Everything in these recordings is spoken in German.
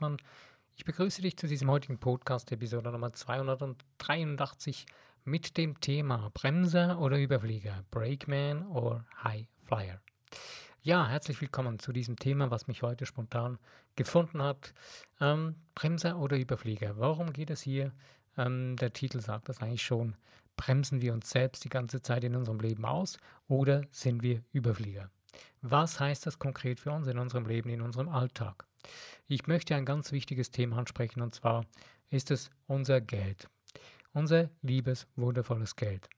Heinzmann. Ich begrüße dich zu diesem heutigen Podcast, Episode Nummer 283 mit dem Thema Bremser oder Überflieger, Brakeman oder High Flyer. Ja, herzlich willkommen zu diesem Thema, was mich heute spontan gefunden hat. Ähm, Bremser oder Überflieger, warum geht es hier? Ähm, der Titel sagt das eigentlich schon. Bremsen wir uns selbst die ganze Zeit in unserem Leben aus oder sind wir Überflieger? Was heißt das konkret für uns in unserem Leben, in unserem Alltag? Ich möchte ein ganz wichtiges Thema ansprechen und zwar ist es unser Geld. Unser liebes, wundervolles Geld.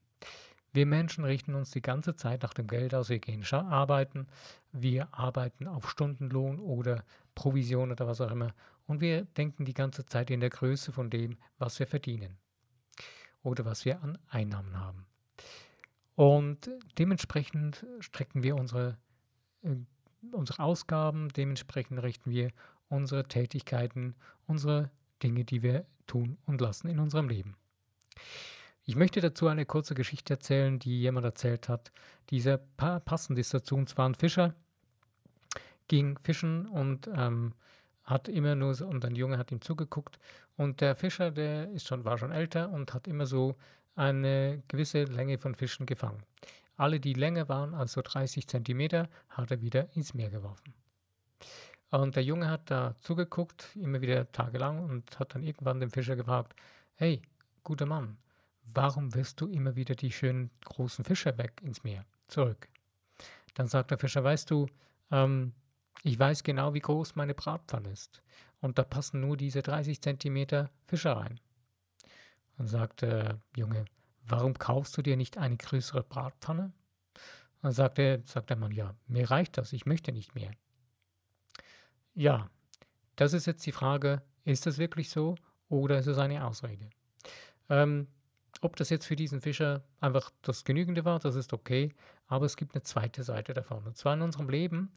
Wir Menschen richten uns die ganze Zeit nach dem Geld aus. Wir gehen arbeiten, wir arbeiten auf Stundenlohn oder Provision oder was auch immer. Und wir denken die ganze Zeit in der Größe von dem, was wir verdienen oder was wir an Einnahmen haben. Und dementsprechend strecken wir unsere, äh, unsere Ausgaben, dementsprechend richten wir unsere Tätigkeiten, unsere Dinge, die wir tun und lassen in unserem Leben. Ich möchte dazu eine kurze Geschichte erzählen, die jemand erzählt hat. Dieser pa passend ist dazu, und zwar ein Fischer, ging fischen und ähm, hat immer nur so, und ein Junge hat ihm zugeguckt. Und der Fischer, der ist schon, war schon älter und hat immer so eine gewisse Länge von Fischen gefangen. Alle, die länger waren als so 30 Zentimeter, hat er wieder ins Meer geworfen. Und der Junge hat da zugeguckt, immer wieder tagelang, und hat dann irgendwann den Fischer gefragt, hey, guter Mann, warum wirst du immer wieder die schönen großen Fische weg ins Meer, zurück? Dann sagt der Fischer, weißt du, ähm, ich weiß genau, wie groß meine Bratpfanne ist. Und da passen nur diese 30 Zentimeter Fische rein. Dann sagt der Junge, warum kaufst du dir nicht eine größere Bratpfanne? Dann sagt, er, sagt der Mann, ja, mir reicht das, ich möchte nicht mehr. Ja, das ist jetzt die Frage, ist das wirklich so oder ist es eine Ausrede? Ähm, ob das jetzt für diesen Fischer einfach das Genügende war, das ist okay, aber es gibt eine zweite Seite davon. Und zwar in unserem Leben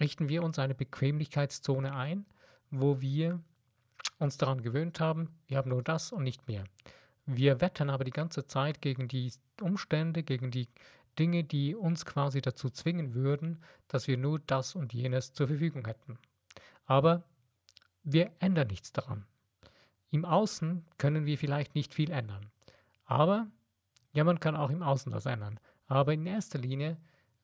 richten wir uns eine Bequemlichkeitszone ein, wo wir uns daran gewöhnt haben, wir haben nur das und nicht mehr. Wir wettern aber die ganze Zeit gegen die Umstände, gegen die Dinge, die uns quasi dazu zwingen würden, dass wir nur das und jenes zur Verfügung hätten. Aber wir ändern nichts daran. Im Außen können wir vielleicht nicht viel ändern. Aber, ja, man kann auch im Außen was ändern. Aber in erster Linie,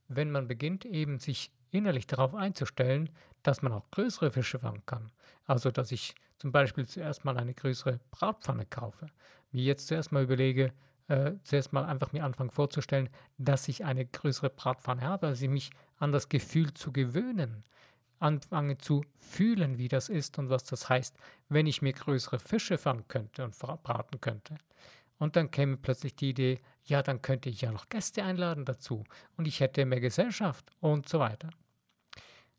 wenn man beginnt, eben sich innerlich darauf einzustellen, dass man auch größere Fische fangen kann. Also, dass ich zum Beispiel zuerst mal eine größere Bratpfanne kaufe. Wie jetzt zuerst mal überlege, äh, zuerst mal einfach mir anfangen vorzustellen, dass ich eine größere Bratpfanne habe, also mich an das Gefühl zu gewöhnen, anfange zu fühlen, wie das ist und was das heißt, wenn ich mir größere Fische fangen könnte und braten könnte. Und dann käme plötzlich die Idee, ja, dann könnte ich ja noch Gäste einladen dazu und ich hätte mehr Gesellschaft und so weiter.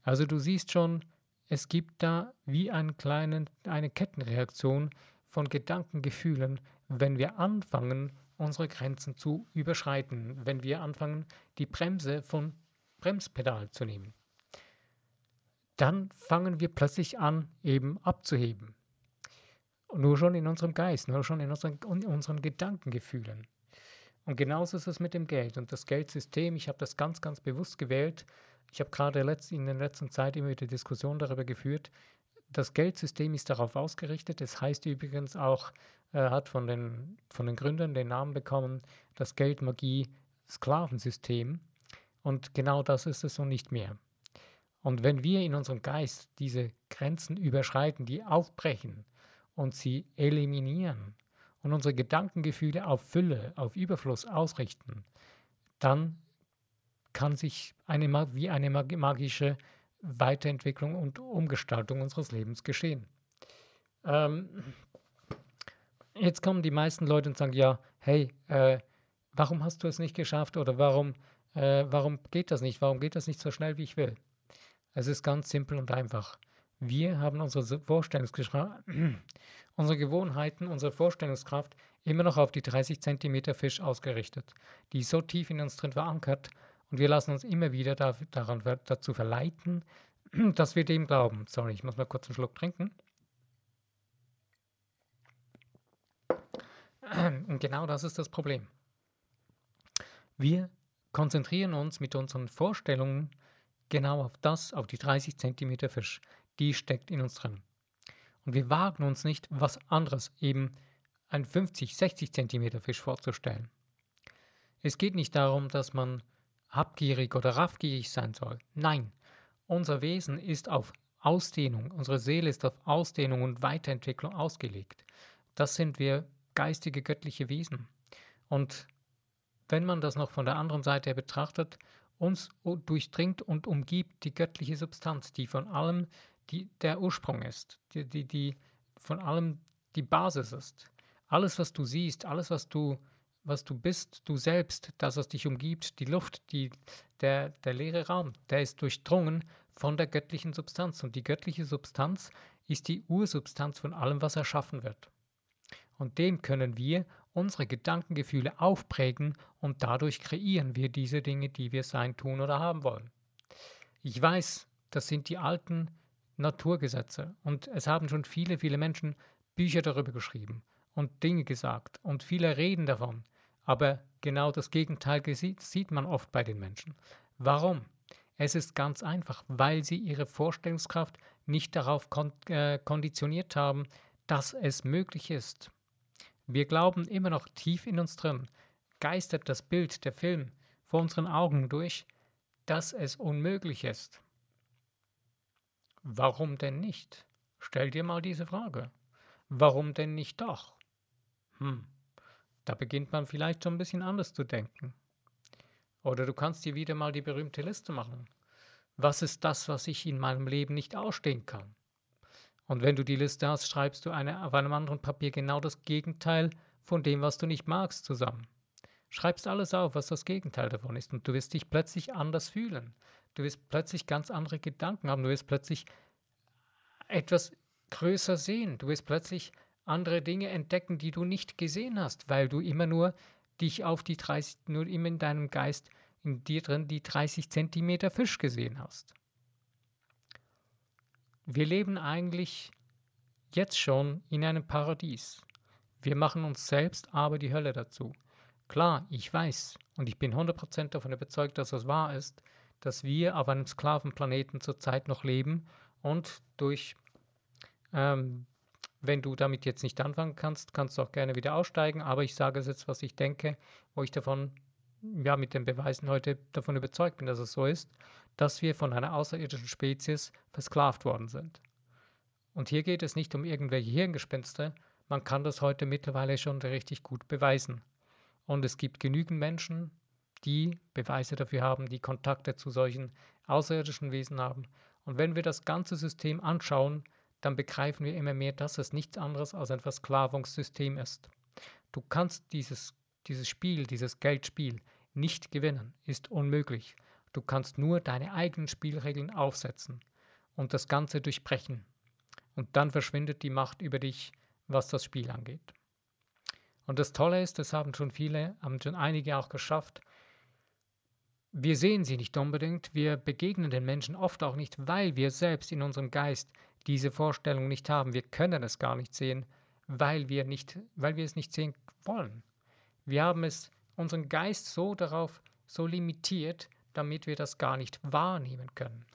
Also du siehst schon, es gibt da wie einen kleinen, eine Kettenreaktion von Gedanken, Gefühlen, wenn wir anfangen, unsere Grenzen zu überschreiten, wenn wir anfangen, die Bremse von Bremspedal zu nehmen. Dann fangen wir plötzlich an, eben abzuheben. Nur schon in unserem Geist, nur schon in unseren, in unseren Gedankengefühlen. Und genauso ist es mit dem Geld. Und das Geldsystem, ich habe das ganz, ganz bewusst gewählt. Ich habe gerade in der letzten Zeit immer wieder Diskussionen darüber geführt. Das Geldsystem ist darauf ausgerichtet. Es heißt übrigens auch, er hat von den, von den Gründern den Namen bekommen, das Geldmagie-Sklavensystem. Und genau das ist es und nicht mehr. Und wenn wir in unserem Geist diese Grenzen überschreiten, die aufbrechen, und sie eliminieren und unsere Gedankengefühle auf Fülle, auf Überfluss ausrichten, dann kann sich eine, wie eine magische Weiterentwicklung und Umgestaltung unseres Lebens geschehen. Ähm, jetzt kommen die meisten Leute und sagen, ja, hey, äh, warum hast du es nicht geschafft oder warum, äh, warum geht das nicht? Warum geht das nicht so schnell, wie ich will? Es ist ganz simpel und einfach. Wir haben unsere unsere Gewohnheiten, unsere Vorstellungskraft immer noch auf die 30 cm Fisch ausgerichtet, die so tief in uns drin verankert und wir lassen uns immer wieder da, daran, dazu verleiten, dass wir dem glauben. Sorry, ich muss mal kurz einen Schluck trinken. Und genau das ist das Problem. Wir konzentrieren uns mit unseren Vorstellungen genau auf das, auf die 30 cm Fisch die steckt in uns drin. Und wir wagen uns nicht, was anderes, eben einen 50, 60 Zentimeter Fisch vorzustellen. Es geht nicht darum, dass man habgierig oder raffgierig sein soll. Nein, unser Wesen ist auf Ausdehnung, unsere Seele ist auf Ausdehnung und Weiterentwicklung ausgelegt. Das sind wir geistige, göttliche Wesen. Und wenn man das noch von der anderen Seite her betrachtet, uns durchdringt und umgibt die göttliche Substanz, die von allem die, der Ursprung ist, die, die, die von allem die Basis ist. Alles, was du siehst, alles, was du, was du bist, du selbst, das, was dich umgibt, die Luft, die, der, der leere Raum, der ist durchdrungen von der göttlichen Substanz. Und die göttliche Substanz ist die Ursubstanz von allem, was erschaffen wird. Und dem können wir unsere Gedankengefühle aufprägen und dadurch kreieren wir diese Dinge, die wir sein, tun oder haben wollen. Ich weiß, das sind die alten Naturgesetze und es haben schon viele, viele Menschen Bücher darüber geschrieben und Dinge gesagt und viele reden davon, aber genau das Gegenteil sieht man oft bei den Menschen. Warum? Es ist ganz einfach, weil sie ihre Vorstellungskraft nicht darauf kon äh, konditioniert haben, dass es möglich ist. Wir glauben immer noch tief in uns drin, geistert das Bild, der Film vor unseren Augen durch, dass es unmöglich ist. Warum denn nicht? Stell dir mal diese Frage. Warum denn nicht doch? Hm, da beginnt man vielleicht schon ein bisschen anders zu denken. Oder du kannst dir wieder mal die berühmte Liste machen. Was ist das, was ich in meinem Leben nicht ausstehen kann? Und wenn du die Liste hast, schreibst du eine, auf einem anderen Papier genau das Gegenteil von dem, was du nicht magst, zusammen. Schreibst alles auf, was das Gegenteil davon ist, und du wirst dich plötzlich anders fühlen. Du wirst plötzlich ganz andere Gedanken haben, du wirst plötzlich etwas größer sehen, du wirst plötzlich andere Dinge entdecken, die du nicht gesehen hast, weil du immer nur dich auf die 30, nur immer in deinem Geist, in dir drin die 30 Zentimeter Fisch gesehen hast wir leben eigentlich jetzt schon in einem Paradies. Wir machen uns selbst aber die Hölle dazu. Klar, ich weiß und ich bin 100% davon überzeugt, dass das wahr ist, dass wir auf einem Sklavenplaneten zurzeit noch leben und durch, ähm, wenn du damit jetzt nicht anfangen kannst, kannst du auch gerne wieder aussteigen, aber ich sage es jetzt, was ich denke, wo ich davon, ja, mit den Beweisen heute davon überzeugt bin, dass es so ist dass wir von einer außerirdischen Spezies versklavt worden sind. Und hier geht es nicht um irgendwelche Hirngespinste, man kann das heute mittlerweile schon richtig gut beweisen. Und es gibt genügend Menschen, die Beweise dafür haben, die Kontakte zu solchen außerirdischen Wesen haben. Und wenn wir das ganze System anschauen, dann begreifen wir immer mehr, dass es nichts anderes als ein Versklavungssystem ist. Du kannst dieses, dieses Spiel, dieses Geldspiel nicht gewinnen, ist unmöglich. Du kannst nur deine eigenen Spielregeln aufsetzen und das Ganze durchbrechen. Und dann verschwindet die Macht über dich, was das Spiel angeht. Und das Tolle ist, das haben schon viele, haben schon einige auch geschafft. Wir sehen sie nicht unbedingt, wir begegnen den Menschen oft auch nicht, weil wir selbst in unserem Geist diese Vorstellung nicht haben. Wir können es gar nicht sehen, weil wir, nicht, weil wir es nicht sehen wollen. Wir haben es, unseren Geist so darauf, so limitiert, damit wir das gar nicht wahrnehmen können.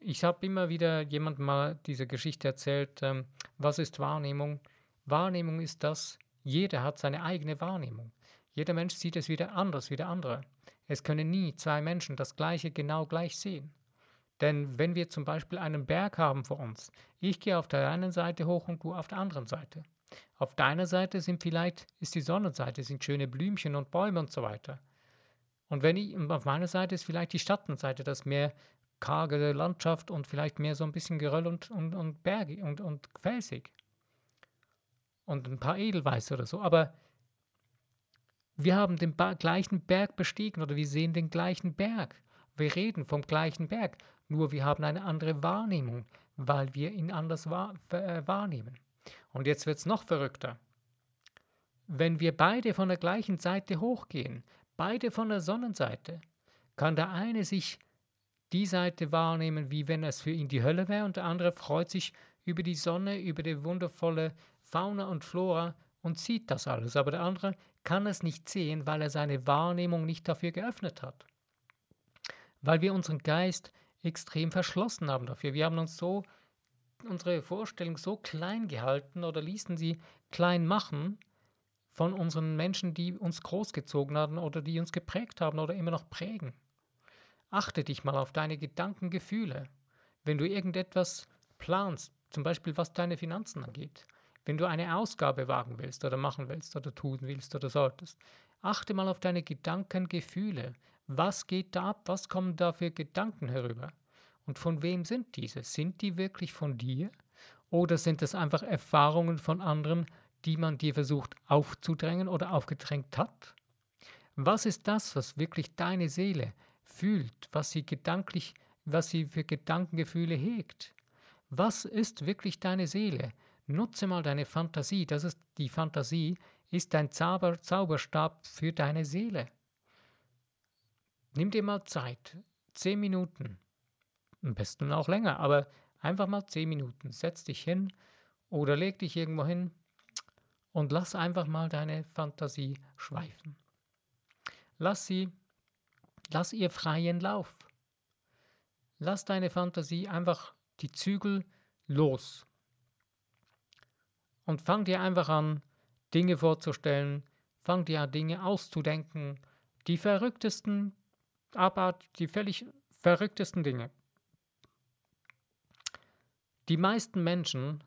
Ich habe immer wieder jemand mal diese Geschichte erzählt, ähm, was ist Wahrnehmung? Wahrnehmung ist das, jeder hat seine eigene Wahrnehmung. Jeder Mensch sieht es wieder anders wie der andere. Es können nie zwei Menschen das Gleiche genau gleich sehen. Denn wenn wir zum Beispiel einen Berg haben vor uns, ich gehe auf der einen Seite hoch und du auf der anderen Seite. Auf deiner Seite sind vielleicht, ist die Sonnenseite, sind schöne Blümchen und Bäume und so weiter. Und wenn ich, auf meiner Seite ist vielleicht die Schattenseite, das mehr karge Landschaft und vielleicht mehr so ein bisschen Geröll und, und, und bergig und, und felsig. Und ein paar Edelweiße oder so. Aber wir haben den ba gleichen Berg bestiegen oder wir sehen den gleichen Berg. Wir reden vom gleichen Berg. Nur wir haben eine andere Wahrnehmung, weil wir ihn anders wahr, äh, wahrnehmen. Und jetzt wird es noch verrückter. Wenn wir beide von der gleichen Seite hochgehen, beide von der Sonnenseite, kann der eine sich die Seite wahrnehmen, wie wenn es für ihn die Hölle wäre, und der andere freut sich über die Sonne, über die wundervolle Fauna und Flora und sieht das alles. Aber der andere kann es nicht sehen, weil er seine Wahrnehmung nicht dafür geöffnet hat. Weil wir unseren Geist extrem verschlossen haben dafür. Wir haben uns so unsere Vorstellung so klein gehalten oder ließen sie klein machen von unseren Menschen, die uns großgezogen haben oder die uns geprägt haben oder immer noch prägen. Achte dich mal auf deine Gedankengefühle. Wenn du irgendetwas planst, zum Beispiel was deine Finanzen angeht, wenn du eine Ausgabe wagen willst oder machen willst oder tun willst oder solltest, achte mal auf deine Gedankengefühle. Was geht da ab? Was kommen da für Gedanken herüber? Und von wem sind diese? Sind die wirklich von dir? Oder sind es einfach Erfahrungen von anderen, die man dir versucht aufzudrängen oder aufgedrängt hat? Was ist das, was wirklich deine Seele fühlt, was sie gedanklich, was sie für Gedankengefühle hegt? Was ist wirklich deine Seele? Nutze mal deine Fantasie. Das ist die Fantasie, ist dein Zauber, Zauberstab für deine Seele. Nimm dir mal Zeit, zehn Minuten, am besten auch länger, aber einfach mal zehn Minuten. Setz dich hin oder leg dich irgendwo hin und lass einfach mal deine Fantasie schweifen. Lass sie, lass ihr freien Lauf. Lass deine Fantasie einfach die Zügel los. Und fang dir einfach an, Dinge vorzustellen, fang dir an, Dinge auszudenken, die verrücktesten, aber die völlig verrücktesten Dinge. Die meisten Menschen,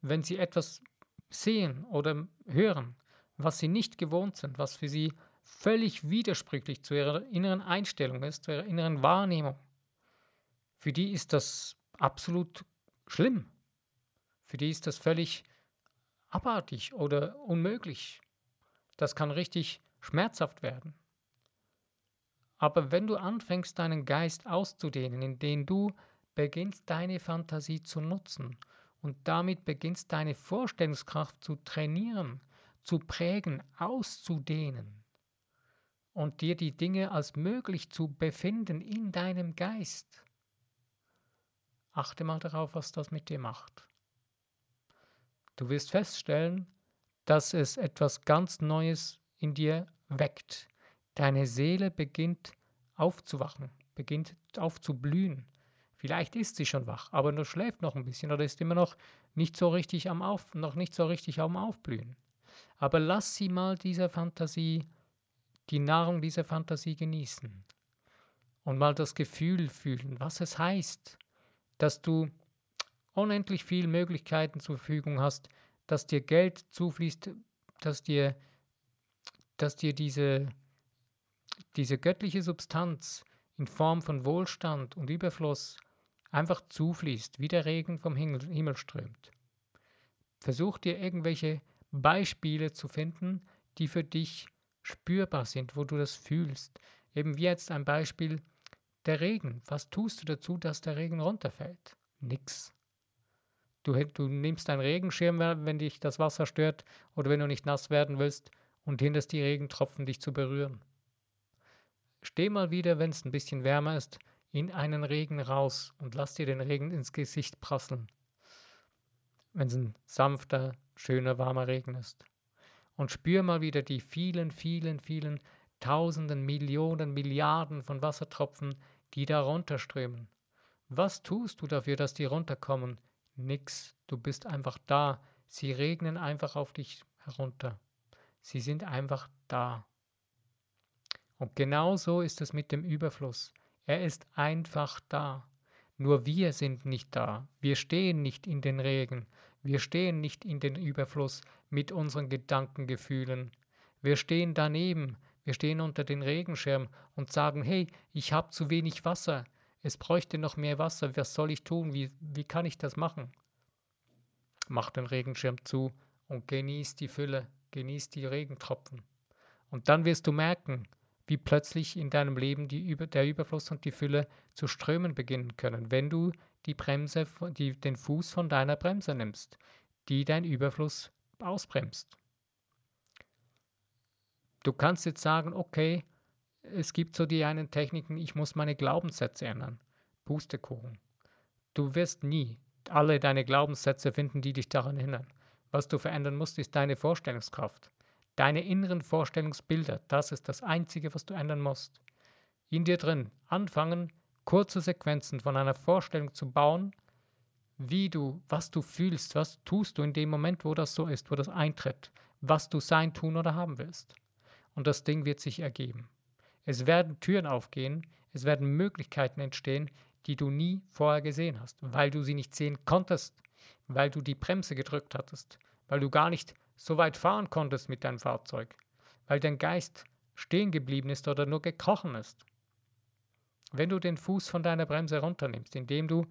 wenn sie etwas sehen oder hören, was sie nicht gewohnt sind, was für sie völlig widersprüchlich zu ihrer inneren Einstellung ist, zu ihrer inneren Wahrnehmung, für die ist das absolut schlimm. Für die ist das völlig abartig oder unmöglich. Das kann richtig schmerzhaft werden. Aber wenn du anfängst, deinen Geist auszudehnen, indem du beginnst, deine Fantasie zu nutzen und damit beginnst, deine Vorstellungskraft zu trainieren, zu prägen, auszudehnen und dir die Dinge als möglich zu befinden in deinem Geist, achte mal darauf, was das mit dir macht. Du wirst feststellen, dass es etwas ganz Neues in dir weckt. Deine Seele beginnt aufzuwachen, beginnt aufzublühen. Vielleicht ist sie schon wach, aber nur schläft noch ein bisschen oder ist immer noch nicht so richtig am Auf, noch nicht so richtig am Aufblühen. Aber lass sie mal dieser Fantasie, die Nahrung dieser Fantasie genießen und mal das Gefühl fühlen, was es heißt, dass du unendlich viele Möglichkeiten zur Verfügung hast, dass dir Geld zufließt, dass dir, dass dir diese, diese göttliche Substanz in Form von Wohlstand und Überfluss einfach zufließt, wie der Regen vom Himmel, strömt. Versuch dir irgendwelche Beispiele zu finden, die für dich spürbar sind, wo du das fühlst. Eben wie jetzt ein Beispiel der Regen. Was tust du dazu, dass der Regen runterfällt? Nix. Du, du nimmst einen Regenschirm, wenn dich das Wasser stört oder wenn du nicht nass werden willst und hinderst die Regentropfen, dich zu berühren. Steh mal wieder, wenn es ein bisschen wärmer ist, in einen Regen raus und lass dir den Regen ins Gesicht prasseln. Wenn es ein sanfter, schöner, warmer Regen ist. Und spür mal wieder die vielen, vielen, vielen Tausenden, Millionen, Milliarden von Wassertropfen, die da runterströmen. Was tust du dafür, dass die runterkommen? Nix, du bist einfach da. Sie regnen einfach auf dich herunter. Sie sind einfach da. Und genau so ist es mit dem Überfluss. Er ist einfach da. Nur wir sind nicht da. Wir stehen nicht in den Regen. Wir stehen nicht in den Überfluss mit unseren Gedankengefühlen. Wir stehen daneben. Wir stehen unter den Regenschirm und sagen, hey, ich habe zu wenig Wasser es bräuchte noch mehr Wasser, was soll ich tun, wie, wie kann ich das machen? Mach den Regenschirm zu und genieß die Fülle, genieß die Regentropfen. Und dann wirst du merken, wie plötzlich in deinem Leben die, der Überfluss und die Fülle zu strömen beginnen können, wenn du die Bremse, die, den Fuß von deiner Bremse nimmst, die dein Überfluss ausbremst. Du kannst jetzt sagen, okay, es gibt so die einen Techniken, ich muss meine Glaubenssätze ändern. Pustekuchen. Du wirst nie alle deine Glaubenssätze finden, die dich daran hindern. Was du verändern musst, ist deine Vorstellungskraft. Deine inneren Vorstellungsbilder, das ist das Einzige, was du ändern musst. In dir drin anfangen, kurze Sequenzen von einer Vorstellung zu bauen, wie du, was du fühlst, was tust du in dem Moment, wo das so ist, wo das eintritt, was du sein, tun oder haben willst. Und das Ding wird sich ergeben. Es werden Türen aufgehen, es werden Möglichkeiten entstehen, die du nie vorher gesehen hast, weil du sie nicht sehen konntest, weil du die Bremse gedrückt hattest, weil du gar nicht so weit fahren konntest mit deinem Fahrzeug, weil dein Geist stehen geblieben ist oder nur gekrochen ist. Wenn du den Fuß von deiner Bremse runternimmst, indem du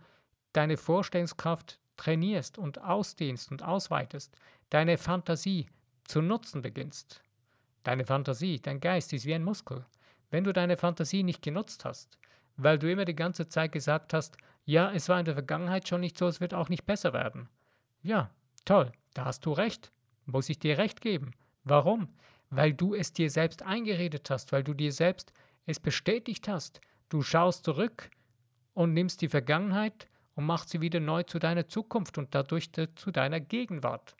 deine Vorstellungskraft trainierst und ausdehnst und ausweitest, deine Fantasie zu nutzen beginnst. Deine Fantasie, dein Geist ist wie ein Muskel. Wenn du deine Fantasie nicht genutzt hast, weil du immer die ganze Zeit gesagt hast, ja, es war in der Vergangenheit schon nicht so, es wird auch nicht besser werden. Ja, toll, da hast du recht. Muss ich dir recht geben. Warum? Weil du es dir selbst eingeredet hast, weil du dir selbst es bestätigt hast. Du schaust zurück und nimmst die Vergangenheit und machst sie wieder neu zu deiner Zukunft und dadurch zu deiner Gegenwart.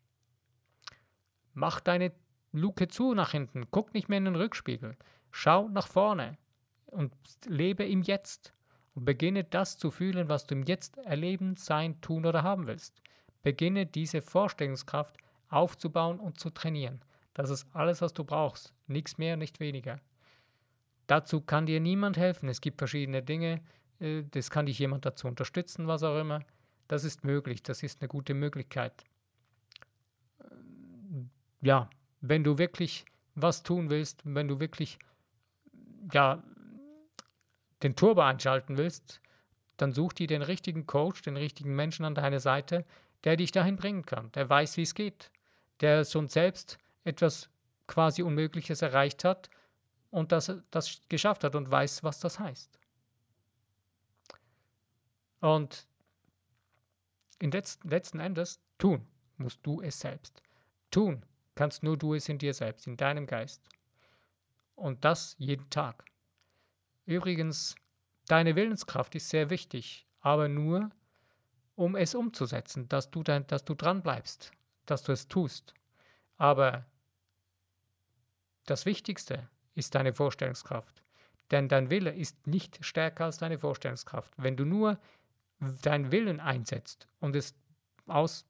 Mach deine Luke zu nach hinten, guck nicht mehr in den Rückspiegel, schau nach vorne und lebe im Jetzt und beginne das zu fühlen, was du im Jetzt erleben, sein, tun oder haben willst. Beginne diese Vorstellungskraft aufzubauen und zu trainieren. Das ist alles, was du brauchst, nichts mehr, nicht weniger. Dazu kann dir niemand helfen. Es gibt verschiedene Dinge, äh, das kann dich jemand dazu unterstützen, was auch immer. Das ist möglich, das ist eine gute Möglichkeit. Ja, wenn du wirklich was tun willst, wenn du wirklich ja, den Turbo einschalten willst, dann such dir den richtigen Coach, den richtigen Menschen an deiner Seite, der dich dahin bringen kann, der weiß, wie es geht, der schon selbst etwas quasi Unmögliches erreicht hat und das, das geschafft hat und weiß, was das heißt. Und in letzten, letzten Endes tun musst du es selbst. Tun kannst nur du es in dir selbst, in deinem Geist. Und das jeden Tag. Übrigens, deine Willenskraft ist sehr wichtig, aber nur, um es umzusetzen, dass du, dein, dass du dran bleibst, dass du es tust. Aber das Wichtigste ist deine Vorstellungskraft. Denn dein Wille ist nicht stärker als deine Vorstellungskraft. Wenn du nur deinen Willen einsetzt und es aus,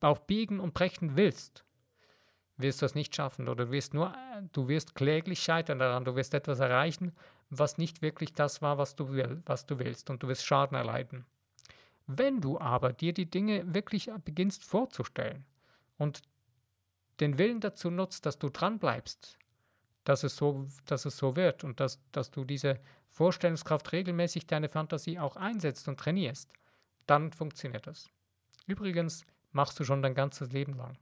auf Biegen und Brechen willst, wirst du es nicht schaffen oder du wirst nur, du wirst kläglich scheitern daran, du wirst etwas erreichen, was nicht wirklich das war, was du, will, was du willst und du wirst Schaden erleiden. Wenn du aber dir die Dinge wirklich beginnst vorzustellen und den Willen dazu nutzt, dass du dran bleibst, dass es so, dass es so wird und dass, dass du diese Vorstellungskraft regelmäßig deine Fantasie auch einsetzt und trainierst, dann funktioniert das. Übrigens machst du schon dein ganzes Leben lang.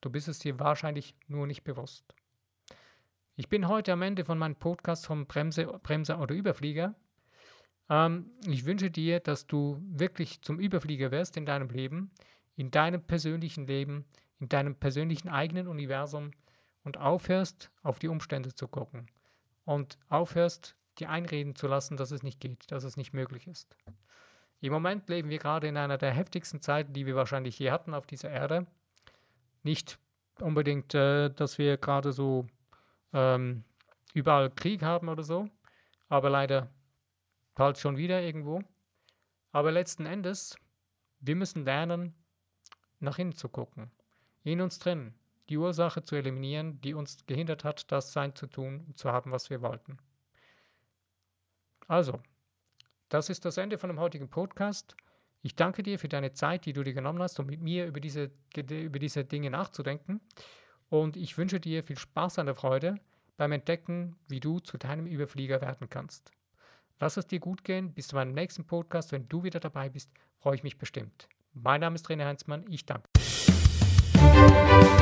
Du bist es dir wahrscheinlich nur nicht bewusst. Ich bin heute am Ende von meinem Podcast vom Bremse, Bremser oder Überflieger. Ähm, ich wünsche dir, dass du wirklich zum Überflieger wirst in deinem Leben, in deinem persönlichen Leben, in deinem persönlichen eigenen Universum und aufhörst, auf die Umstände zu gucken und aufhörst, dir einreden zu lassen, dass es nicht geht, dass es nicht möglich ist. Im Moment leben wir gerade in einer der heftigsten Zeiten, die wir wahrscheinlich je hatten auf dieser Erde. Nicht unbedingt, äh, dass wir gerade so ähm, überall Krieg haben oder so, aber leider bald schon wieder irgendwo. Aber letzten Endes, wir müssen lernen, nach innen zu gucken, in uns drin, die Ursache zu eliminieren, die uns gehindert hat, das sein zu tun und zu haben, was wir wollten. Also, das ist das Ende von dem heutigen Podcast. Ich danke dir für deine Zeit, die du dir genommen hast, um mit mir über diese, über diese Dinge nachzudenken. Und ich wünsche dir viel Spaß an der Freude beim Entdecken, wie du zu deinem Überflieger werden kannst. Lass es dir gut gehen. Bis zu meinem nächsten Podcast. Wenn du wieder dabei bist, freue ich mich bestimmt. Mein Name ist René Heinzmann. Ich danke. Música